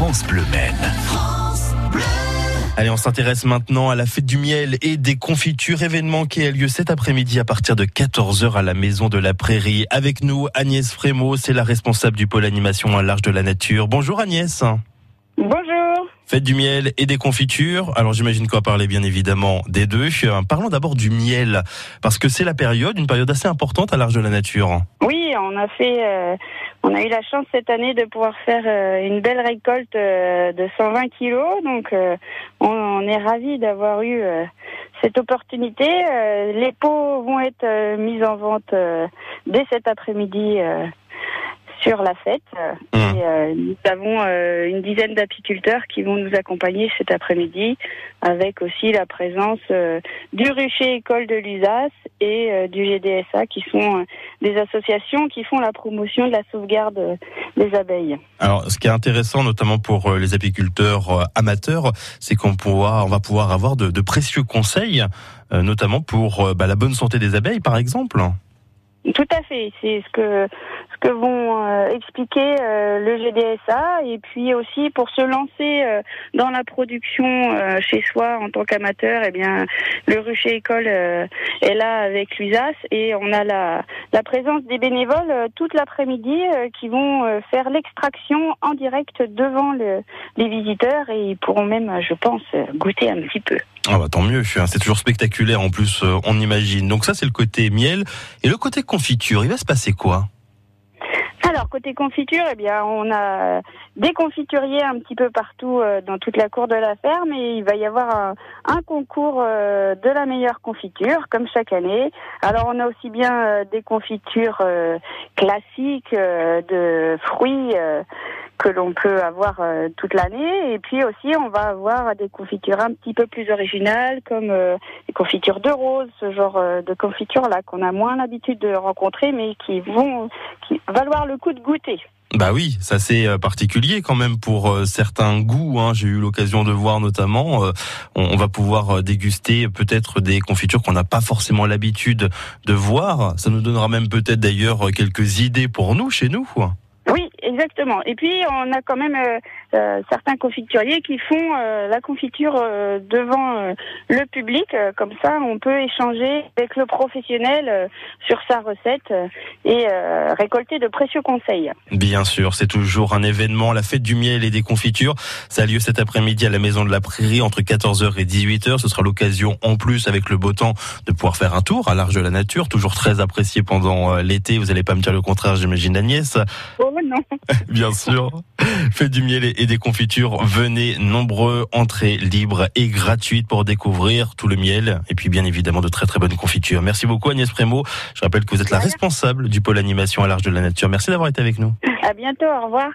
France Bleu Maine. Allez, on s'intéresse maintenant à la fête du miel et des confitures, événement qui a lieu cet après-midi à partir de 14h à la Maison de la Prairie. Avec nous, Agnès Frémaux, c'est la responsable du pôle animation à l'Arche de la Nature. Bonjour Agnès. Bonjour. Fête du miel et des confitures. Alors j'imagine qu'on va parler bien évidemment des deux. Parlons d'abord du miel, parce que c'est la période, une période assez importante à l'Arche de la Nature. Oui, on a fait, euh, on a eu la chance cette année de pouvoir faire euh, une belle récolte euh, de 120 kilos. Donc on, est ravis d'avoir eu cette opportunité. les pots vont être mis en vente dès cet après-midi sur la fête. Mmh. Et, euh, nous avons euh, une dizaine d'apiculteurs qui vont nous accompagner cet après-midi, avec aussi la présence euh, du Rucher École de l'USAS et du GDSA, qui sont des associations qui font la promotion de la sauvegarde des abeilles. Alors, ce qui est intéressant, notamment pour les apiculteurs amateurs, c'est qu'on on va pouvoir avoir de, de précieux conseils, notamment pour bah, la bonne santé des abeilles, par exemple. Tout à fait. C'est ce que que vont euh, expliquer euh, le GDSA et puis aussi pour se lancer euh, dans la production chez soi en tant qu'amateur, eh bien le Rucher École est là avec l'USAS et on a la la présence des bénévoles toute l'après-midi qui vont faire l'extraction en direct devant le, les visiteurs et ils pourront même, je pense, goûter un petit peu. Ah bah tant mieux, c'est toujours spectaculaire en plus, on imagine. Donc ça c'est le côté miel et le côté confiture, il va se passer quoi? Alors côté confiture, eh bien on a des confituriers un petit peu partout euh, dans toute la cour de la ferme et il va y avoir un, concours euh, de la meilleure confiture comme chaque année. Alors on a aussi bien euh, des confitures classiques de fruits que l'on peut avoir euh, toute l'année. Et puis aussi, on va avoir des confitures un petit peu plus originales, comme euh, les confitures de rose, ce genre euh, de confitures là qu'on a moins l'habitude de rencontrer, mais qui vont valoir le coup de goûter. Bah oui, ça c'est particulier quand même pour certains goûts. Hein. J'ai eu l'occasion de voir notamment, on, va pouvoir déguster peut-être des confitures qu'on n'a pas forcément l'habitude de voir. Ça nous donnera même peut-être d'ailleurs quelques idées pour nous chez nous. Exactement. Et puis on a quand même euh, euh, certains confituriers qui font euh, la confiture devant le public. comme ça, on peut échanger avec le professionnel sur sa recette et récolter de précieux conseils. Bien sûr, c'est toujours un événement, la fête du miel et des confitures. Ça a lieu cet après-midi à la Maison de la Prairie entre 14h et 18h. Ce sera l'occasion en plus avec le beau temps de pouvoir faire un tour à l'Arche de la Nature, toujours très apprécié pendant l'été. Vous n'allez pas me dire le contraire, j'imagine Agnès. Oh non. Bien sûr. Faites du miel et des confitures. Venez nombreux, entrée libre et gratuite pour découvrir tout le miel et puis bien évidemment de très très bonnes confitures. Merci beaucoup Agnès Prémo. Je rappelle que vous êtes la responsable du pôle animation à l'Arche de la Nature. Merci d'avoir été avec nous. À bientôt. Au revoir.